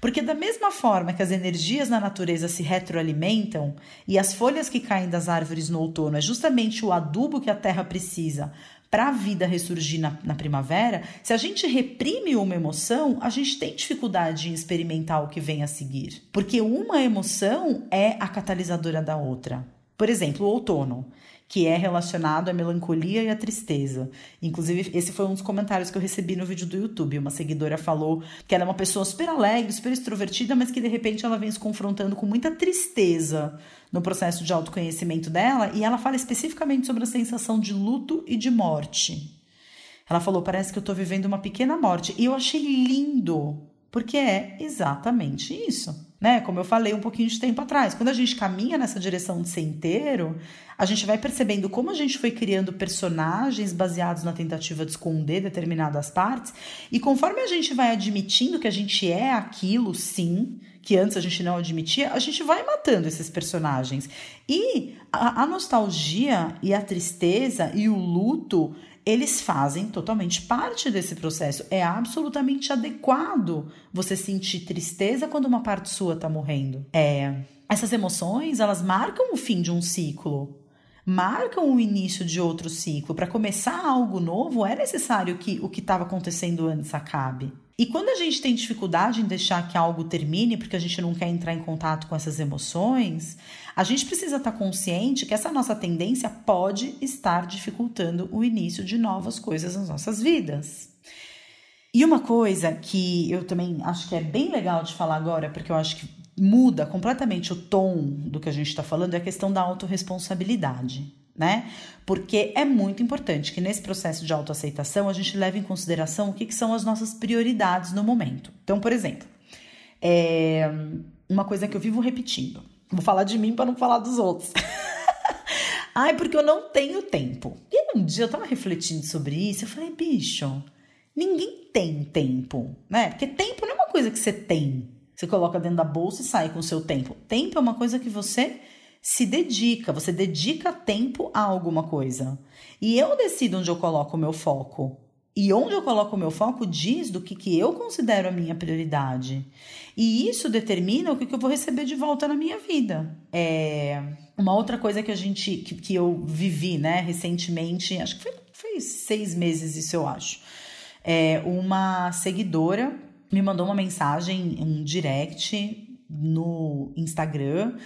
Porque, da mesma forma que as energias na natureza se retroalimentam e as folhas que caem das árvores no outono é justamente o adubo que a terra precisa para a vida ressurgir na, na, primavera, se a gente reprime uma emoção, a gente tem dificuldade em experimentar o que vem a seguir. Porque uma emoção é a catalisadora da outra. Por exemplo, o outono que é relacionado à melancolia e à tristeza. Inclusive, esse foi um dos comentários que eu recebi no vídeo do YouTube. Uma seguidora falou que ela é uma pessoa super alegre, super extrovertida, mas que de repente ela vem se confrontando com muita tristeza no processo de autoconhecimento dela, e ela fala especificamente sobre a sensação de luto e de morte. Ela falou: parece que eu estou vivendo uma pequena morte. E eu achei lindo, porque é exatamente isso né? Como eu falei um pouquinho de tempo atrás. Quando a gente caminha nessa direção de ser inteiro, a gente vai percebendo como a gente foi criando personagens baseados na tentativa de esconder determinadas partes, e conforme a gente vai admitindo que a gente é aquilo, sim, que antes a gente não admitia, a gente vai matando esses personagens. E a, a nostalgia e a tristeza e o luto eles fazem totalmente parte desse processo. É absolutamente adequado você sentir tristeza quando uma parte sua está morrendo. É, essas emoções, elas marcam o fim de um ciclo. Marcam o início de outro ciclo. Para começar algo novo, é necessário que o que estava acontecendo antes acabe. E quando a gente tem dificuldade em deixar que algo termine, porque a gente não quer entrar em contato com essas emoções, a gente precisa estar consciente que essa nossa tendência pode estar dificultando o início de novas coisas nas nossas vidas. E uma coisa que eu também acho que é bem legal de falar agora, porque eu acho que muda completamente o tom do que a gente está falando, é a questão da autorresponsabilidade. Né? Porque é muito importante que nesse processo de autoaceitação a gente leve em consideração o que, que são as nossas prioridades no momento. Então, por exemplo, é uma coisa que eu vivo repetindo. Vou falar de mim para não falar dos outros. Ai, porque eu não tenho tempo. E um dia eu tava refletindo sobre isso, eu falei, bicho, ninguém tem tempo, né? Porque tempo não é uma coisa que você tem. Você coloca dentro da bolsa e sai com o seu tempo. Tempo é uma coisa que você se dedica, você dedica tempo a alguma coisa. E eu decido onde eu coloco o meu foco. E onde eu coloco o meu foco diz do que, que eu considero a minha prioridade. E isso determina o que, que eu vou receber de volta na minha vida. É uma outra coisa que a gente que, que eu vivi, né, recentemente, acho que foi, foi seis meses isso eu acho. É, uma seguidora me mandou uma mensagem, um direct no Instagram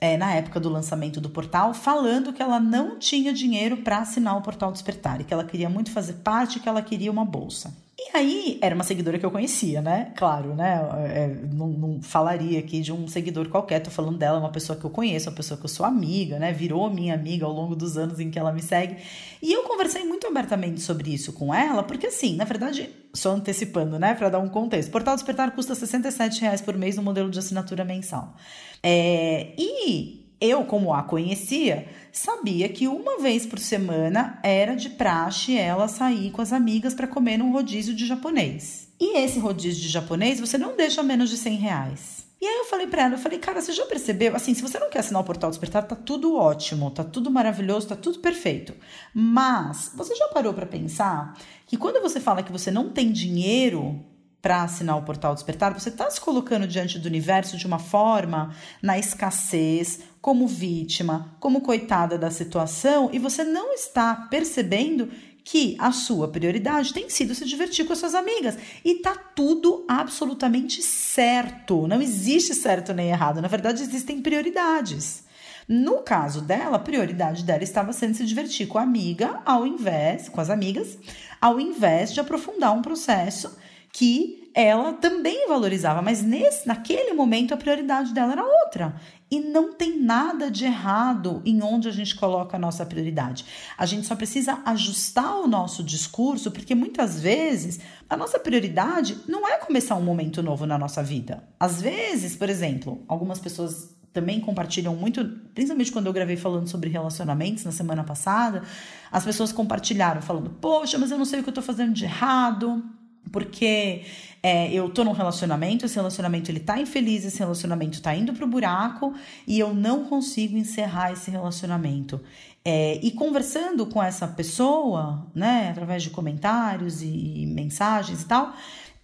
é, na época do lançamento do portal, falando que ela não tinha dinheiro para assinar o Portal Despertar e que ela queria muito fazer parte, que ela queria uma bolsa. E aí, era uma seguidora que eu conhecia, né? Claro, né? É, não, não, falaria aqui de um seguidor qualquer, tô falando dela, uma pessoa que eu conheço, uma pessoa que eu sou amiga, né? Virou minha amiga ao longo dos anos em que ela me segue. E eu conversei muito abertamente sobre isso com ela, porque assim, na verdade, só antecipando, né? Para dar um contexto. Portal Despertar custa 67 reais por mês no modelo de assinatura mensal. É, e eu, como a conhecia, sabia que uma vez por semana era de praxe ela sair com as amigas para comer num rodízio de japonês. E esse rodízio de japonês você não deixa menos de 100 reais. E aí eu falei para ela, eu falei, cara, você já percebeu? Assim, se você não quer assinar o Portal Despertar, tá tudo ótimo, tá tudo maravilhoso, tá tudo perfeito. Mas você já parou para pensar que quando você fala que você não tem dinheiro para assinar o portal Despertar, você está se colocando diante do universo de uma forma na escassez, como vítima, como coitada da situação, e você não está percebendo que a sua prioridade tem sido se divertir com as suas amigas. E tá tudo absolutamente certo. Não existe certo nem errado. Na verdade, existem prioridades. No caso dela, a prioridade dela estava sendo se divertir com a amiga, ao invés, com as amigas, ao invés de aprofundar um processo que ela também valorizava, mas nesse, naquele momento a prioridade dela era outra. E não tem nada de errado em onde a gente coloca a nossa prioridade. A gente só precisa ajustar o nosso discurso, porque muitas vezes a nossa prioridade não é começar um momento novo na nossa vida. Às vezes, por exemplo, algumas pessoas também compartilham muito, principalmente quando eu gravei falando sobre relacionamentos na semana passada, as pessoas compartilharam falando: "Poxa, mas eu não sei o que eu tô fazendo de errado" porque é, eu tô num relacionamento, esse relacionamento ele tá infeliz, esse relacionamento tá indo pro buraco e eu não consigo encerrar esse relacionamento. É, e conversando com essa pessoa, né, através de comentários e, mensagens e tal,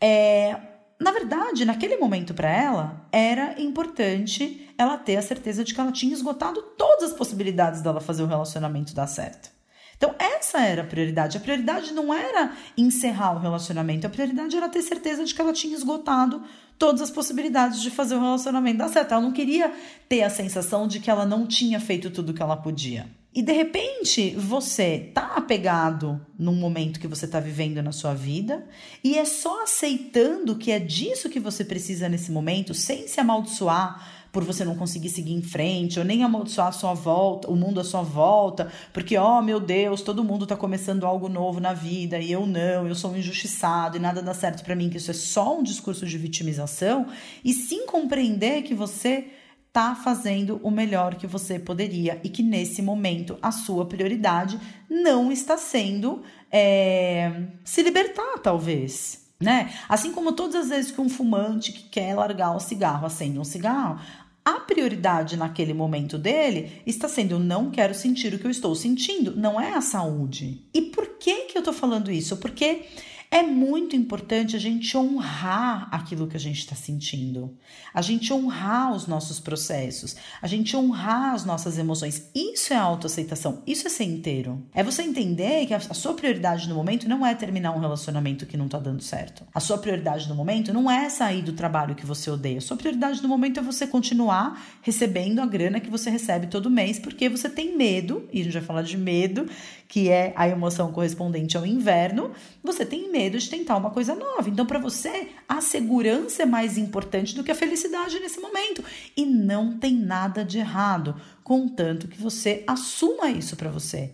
é, na verdade, naquele momento para ela, era importante ela ter a certeza de que ela tinha esgotado todas as possibilidades dela fazer o relacionamento dar certo. Então, essa era a prioridade. A prioridade não era encerrar o relacionamento, a prioridade era ter certeza de que ela tinha esgotado todas as possibilidades de fazer o relacionamento dar certo. Ela não queria ter a sensação de que ela não tinha feito tudo o que ela podia. E de repente você tá apegado num momento que você tá vivendo na sua vida e é só aceitando que é disso que você precisa nesse momento, sem se amaldiçoar por você não conseguir seguir em frente, ou nem amaldiçoar a sua volta, o mundo à sua volta, porque, oh meu Deus, todo mundo está começando algo novo na vida e eu não, eu sou um injustiçado e nada dá certo para mim, que isso é só um discurso de vitimização, e sim compreender que você está fazendo o melhor que você poderia e que nesse momento a sua prioridade não está sendo é, se libertar, talvez né? Assim como todas as vezes que um fumante que quer largar o cigarro acende um cigarro, a prioridade naquele momento dele está sendo eu não quero sentir o que eu estou sentindo, não é a saúde. E por que que eu estou falando isso? Porque é muito importante a gente honrar aquilo que a gente está sentindo, a gente honrar os nossos processos, a gente honrar as nossas emoções. Isso é autoaceitação, isso é ser inteiro. É você entender que a sua prioridade no momento não é terminar um relacionamento que não está dando certo. A sua prioridade no momento não é sair do trabalho que você odeia. A sua prioridade no momento é você continuar recebendo a grana que você recebe todo mês, porque você tem medo, e a gente vai falar de medo, que é a emoção correspondente ao inverno, você tem medo de tentar uma coisa nova. Então, para você, a segurança é mais importante do que a felicidade nesse momento. E não tem nada de errado, contanto que você assuma isso para você.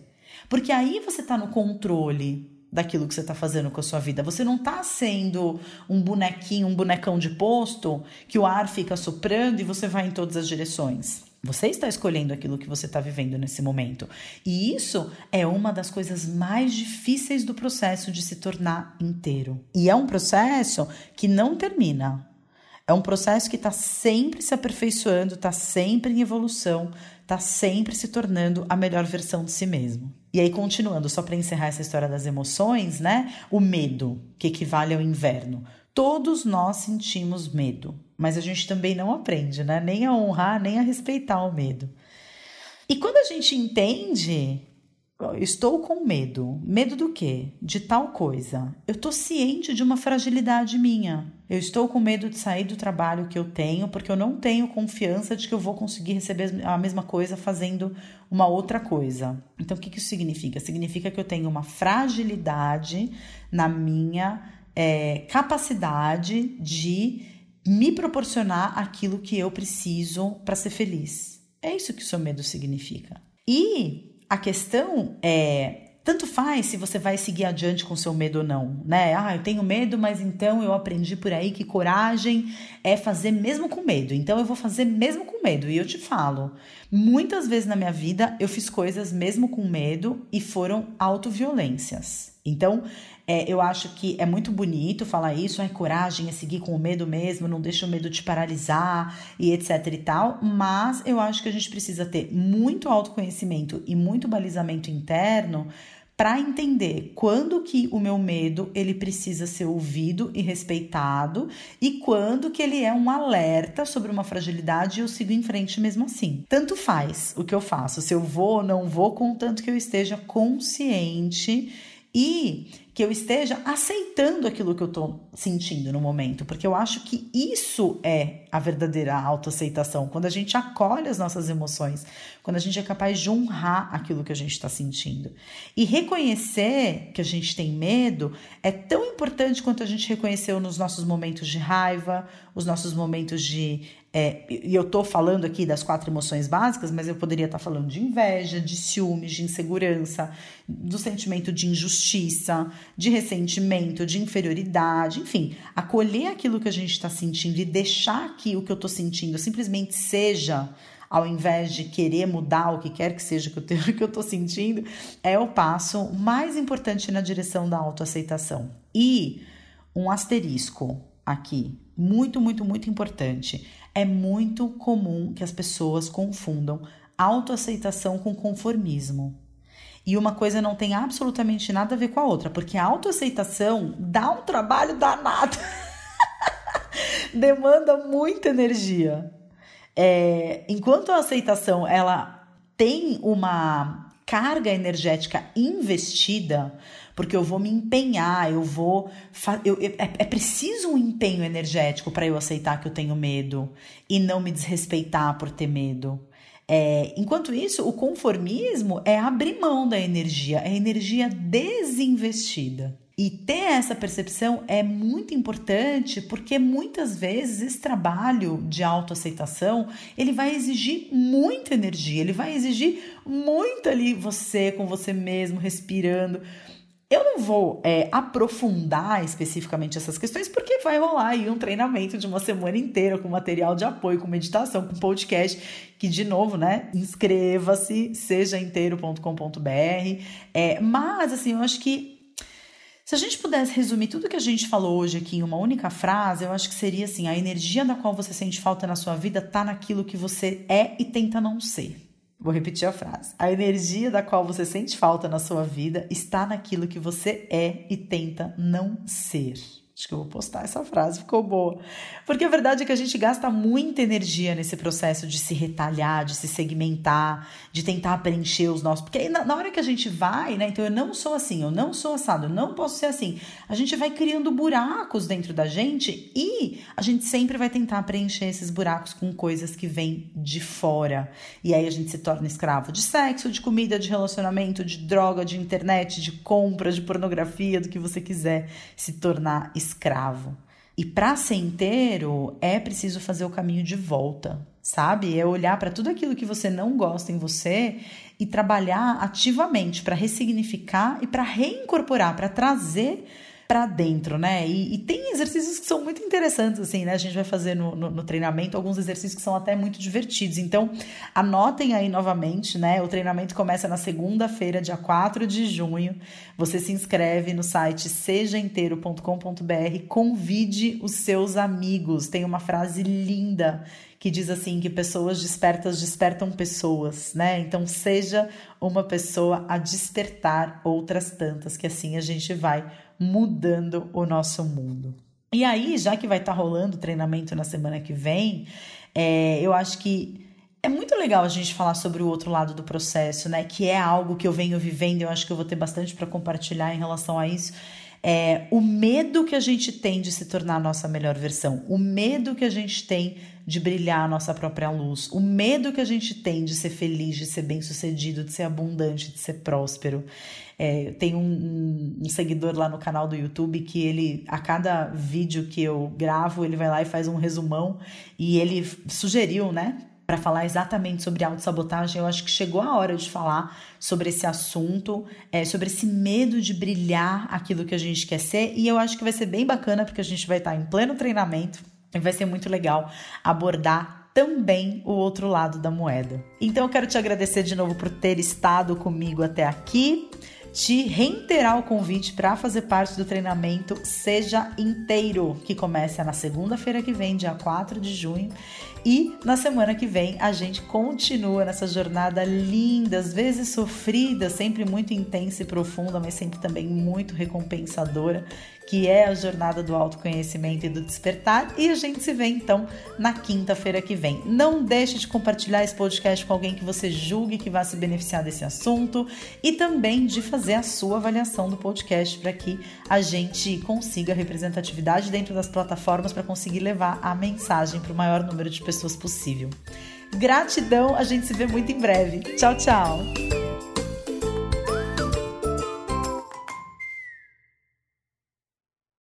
Porque aí você está no controle daquilo que você está fazendo com a sua vida. Você não está sendo um bonequinho, um bonecão de posto que o ar fica soprando e você vai em todas as direções. Você está escolhendo aquilo que você está vivendo nesse momento. E isso é uma das coisas mais difíceis do processo de se tornar inteiro. E é um processo que não termina. É um processo que está sempre se aperfeiçoando, está sempre em evolução, está sempre se tornando a melhor versão de si mesmo. E aí, continuando, só para encerrar essa história das emoções, né? O medo, que equivale ao inverno. Todos nós sentimos medo, mas a gente também não aprende, né? Nem a honrar, nem a respeitar o medo. E quando a gente entende estou com medo. Medo do quê? De tal coisa. Eu estou ciente de uma fragilidade minha. Eu estou com medo de sair do trabalho que eu tenho porque eu não tenho confiança de que eu vou conseguir receber a mesma coisa fazendo uma outra coisa. Então, o que, que isso significa? Significa que eu tenho uma fragilidade na minha é, capacidade de me proporcionar aquilo que eu preciso para ser feliz. É isso que o seu medo significa. E a questão é tanto faz se você vai seguir adiante com seu medo ou não, né? Ah, eu tenho medo, mas então eu aprendi por aí que coragem é fazer mesmo com medo. Então eu vou fazer mesmo com medo. E eu te falo, muitas vezes na minha vida eu fiz coisas mesmo com medo e foram autoviolências. Então, é, eu acho que é muito bonito falar isso, é coragem, é seguir com o medo mesmo, não deixa o medo te paralisar e etc e tal, mas eu acho que a gente precisa ter muito autoconhecimento e muito balizamento interno para entender quando que o meu medo ele precisa ser ouvido e respeitado e quando que ele é um alerta sobre uma fragilidade e eu sigo em frente mesmo assim. Tanto faz o que eu faço, se eu vou ou não vou, contanto que eu esteja consciente e que eu esteja aceitando aquilo que eu estou sentindo no momento, porque eu acho que isso é a verdadeira autoaceitação, quando a gente acolhe as nossas emoções, quando a gente é capaz de honrar aquilo que a gente está sentindo. E reconhecer que a gente tem medo é tão importante quanto a gente reconheceu nos nossos momentos de raiva, os nossos momentos de é, e eu tô falando aqui das quatro emoções básicas, mas eu poderia estar tá falando de inveja, de ciúmes, de insegurança, do sentimento de injustiça, de ressentimento, de inferioridade, enfim, acolher aquilo que a gente está sentindo e deixar que o que eu estou sentindo simplesmente seja ao invés de querer mudar o que quer que seja que eu tenho, que eu estou sentindo, é o passo mais importante na direção da autoaceitação. E um asterisco aqui, muito, muito, muito importante. É muito comum que as pessoas confundam autoaceitação com conformismo. E uma coisa não tem absolutamente nada a ver com a outra, porque a autoaceitação dá um trabalho danado. Demanda muita energia. É, enquanto a aceitação ela tem uma carga energética investida, porque eu vou me empenhar, eu vou. Eu, eu, é, é preciso um empenho energético para eu aceitar que eu tenho medo e não me desrespeitar por ter medo. É, enquanto isso, o conformismo é abrir mão da energia, é energia desinvestida. E ter essa percepção é muito importante porque muitas vezes esse trabalho de autoaceitação, ele vai exigir muita energia, ele vai exigir muito ali você com você mesmo respirando. Eu não vou é, aprofundar especificamente essas questões, porque vai rolar aí um treinamento de uma semana inteira com material de apoio, com meditação, com podcast, que, de novo, né, inscreva-se, sejainteiro.com.br. É, mas, assim, eu acho que se a gente pudesse resumir tudo que a gente falou hoje aqui em uma única frase, eu acho que seria assim: a energia da qual você sente falta na sua vida tá naquilo que você é e tenta não ser. Vou repetir a frase. A energia da qual você sente falta na sua vida está naquilo que você é e tenta não ser. Acho que eu vou postar essa frase, ficou boa. Porque a verdade é que a gente gasta muita energia nesse processo de se retalhar, de se segmentar, de tentar preencher os nossos. Porque aí, na, na, hora que a gente vai, né? Então eu não sou assim, eu não sou assado, eu não posso ser assim. A gente vai criando buracos dentro da gente e a gente sempre vai tentar preencher esses buracos com coisas que vêm de fora. E aí a gente se torna escravo de sexo, de comida, de relacionamento, de droga, de internet, de compra, de pornografia, do que você quiser se tornar escravo escravo. E para ser inteiro, é preciso fazer o caminho de volta, sabe? É olhar para tudo aquilo que você não gosta em você e trabalhar ativamente para ressignificar e para reincorporar, para trazer para dentro, né? E, e, tem exercícios que são muito interessantes, assim, né? A gente vai fazer no, no, no, treinamento alguns exercícios que são até muito divertidos. Então, anotem aí novamente, né? O treinamento começa na segunda-feira, dia 4 de junho. Você se inscreve no site sejainteiro.com.br, convide os seus amigos. Tem uma frase linda que diz assim que pessoas despertas despertam pessoas, né? Então seja uma pessoa a despertar outras tantas, que assim a gente vai mudando o nosso mundo. E aí, já que vai estar tá rolando o treinamento na semana que vem, é, eu acho que é muito legal a gente falar sobre o outro lado do processo, né? Que é algo que eu venho vivendo, eu acho que eu vou ter bastante para compartilhar em relação a isso. É, o medo que a gente tem de se tornar a nossa melhor versão, o medo que a gente tem de brilhar a nossa própria luz, o medo que a gente tem de ser feliz, de ser bem-sucedido, de ser abundante, de ser próspero. É, tem um, um, um, seguidor lá no canal do YouTube que ele, a cada vídeo que eu gravo, ele vai lá e faz um resumão e ele sugeriu, né? Para falar exatamente sobre autossabotagem, eu acho que chegou a hora de falar sobre esse assunto, é, sobre esse medo de brilhar aquilo que a gente quer ser, e eu acho que vai ser bem bacana, porque a gente vai estar em pleno treinamento e vai ser muito legal abordar também o outro lado da moeda. Então eu quero te agradecer de novo por ter estado comigo até aqui te reiterar o convite para fazer parte do treinamento Seja Inteiro, que começa na segunda-feira que vem, dia 4 de junho. E na semana que vem a gente continua nessa jornada linda, às vezes sofrida, sempre muito intensa e profunda, mas sempre também muito recompensadora, que é a jornada do autoconhecimento e do despertar. E a gente se vê então na quinta-feira que vem. Não deixe de compartilhar esse podcast com alguém que você julgue que vai se beneficiar desse assunto e também de fazer a sua avaliação do podcast para que a gente consiga representatividade dentro das plataformas para conseguir levar a mensagem para o maior número de pessoas possível. Gratidão, a gente se vê muito em breve. Tchau, tchau!